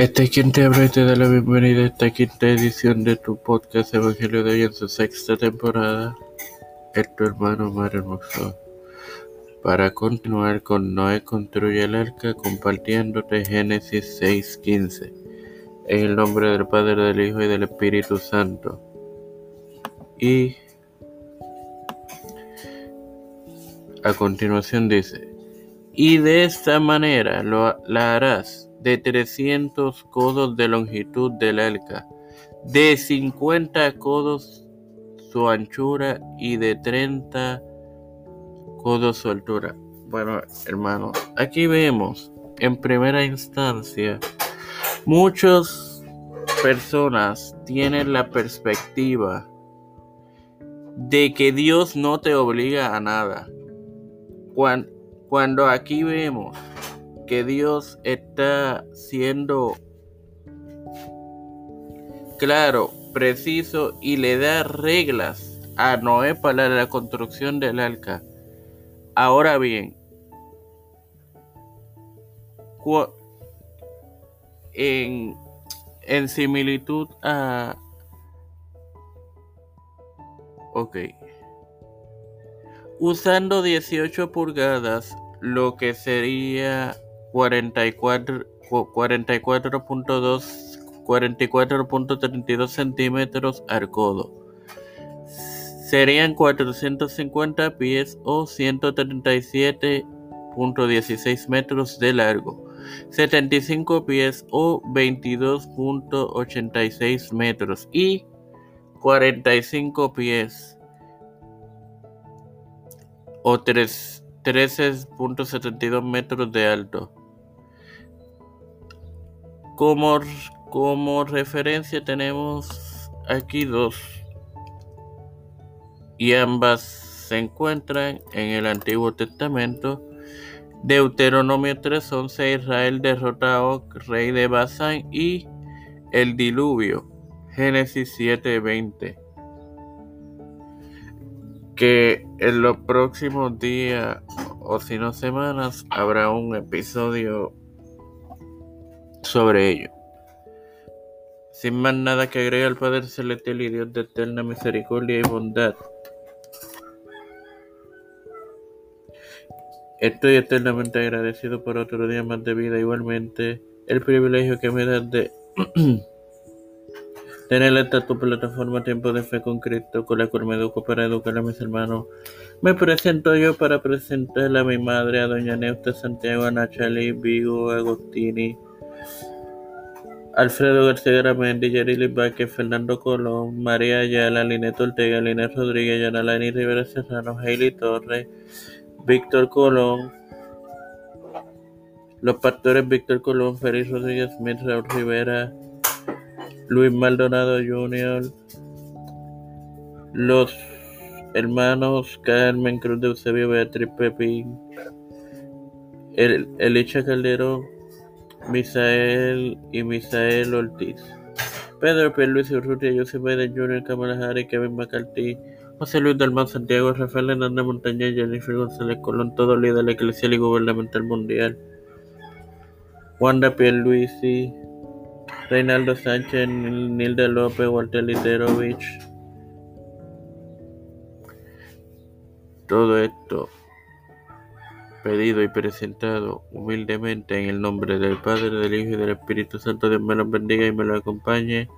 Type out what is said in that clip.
Este es quien te habla y te da la bienvenida a esta quinta edición de tu podcast Evangelio de hoy en su sexta temporada. Es tu hermano Mario Hermoso. Para continuar con Noé construye el arca compartiéndote Génesis 6:15. En el nombre del Padre, del Hijo y del Espíritu Santo. Y a continuación dice, y de esta manera lo, la harás de 300 codos de longitud del arca, de 50 codos su anchura y de 30 codos su altura. Bueno, hermano, aquí vemos en primera instancia muchas personas tienen la perspectiva de que Dios no te obliga a nada. Cuando aquí vemos que Dios está siendo claro, preciso y le da reglas a Noé para la construcción del arca. Ahora bien, en, en similitud a... Ok. Usando 18 pulgadas, lo que sería 44.2 44.32 centímetros al codo. Serían 450 pies o 137.16 metros de largo, 75 pies o 22.86 metros y 45 pies o 13.72 metros de alto. Como, como referencia tenemos aquí dos y ambas se encuentran en el Antiguo Testamento. Deuteronomio 3.11 Israel derrota a rey de Basán y el diluvio. Génesis 7.20 que en los próximos días o si no semanas habrá un episodio sobre ello. Sin más nada que agregar al Padre Celestial y Dios de eterna misericordia y bondad. Estoy eternamente agradecido por otro día más de vida. Igualmente, el privilegio que me das de tener esta tu plataforma Tiempo de Fe con Cristo, con la cual me educo para educar a mis hermanos. Me presento yo para presentar a mi madre, a doña Neusta Santiago, a Nachali, Vigo, Agostini, Alfredo García Gramendi, Yerili Vázquez, Fernando Colón, María Ayala, Linet Ortega, Linet Rodríguez, Yanalani Rivera Serrano, Hailey Torres, Víctor Colón, los pastores Víctor Colón, Félix Rodríguez Smith, Raúl Rivera, Luis Maldonado Jr., los hermanos Carmen Cruz de Eusebio, Beatriz Pepín, el, Elicha Calderón, Misael y Misael Ortiz. Pedro P. Luis Urrutia, Joseph Biden Jr., Kamala Harris, Kevin McCarthy, José Luis Dalmán Santiago, Rafael Hernández Montañez, Jennifer González Colón, todo líder eclesial y gubernamental mundial. Wanda Pierluisi, Reinaldo Sánchez, Nilda López, Walter Literovich. Todo esto pedido y presentado humildemente en el nombre del Padre, del Hijo y del Espíritu Santo. Dios me lo bendiga y me lo acompañe.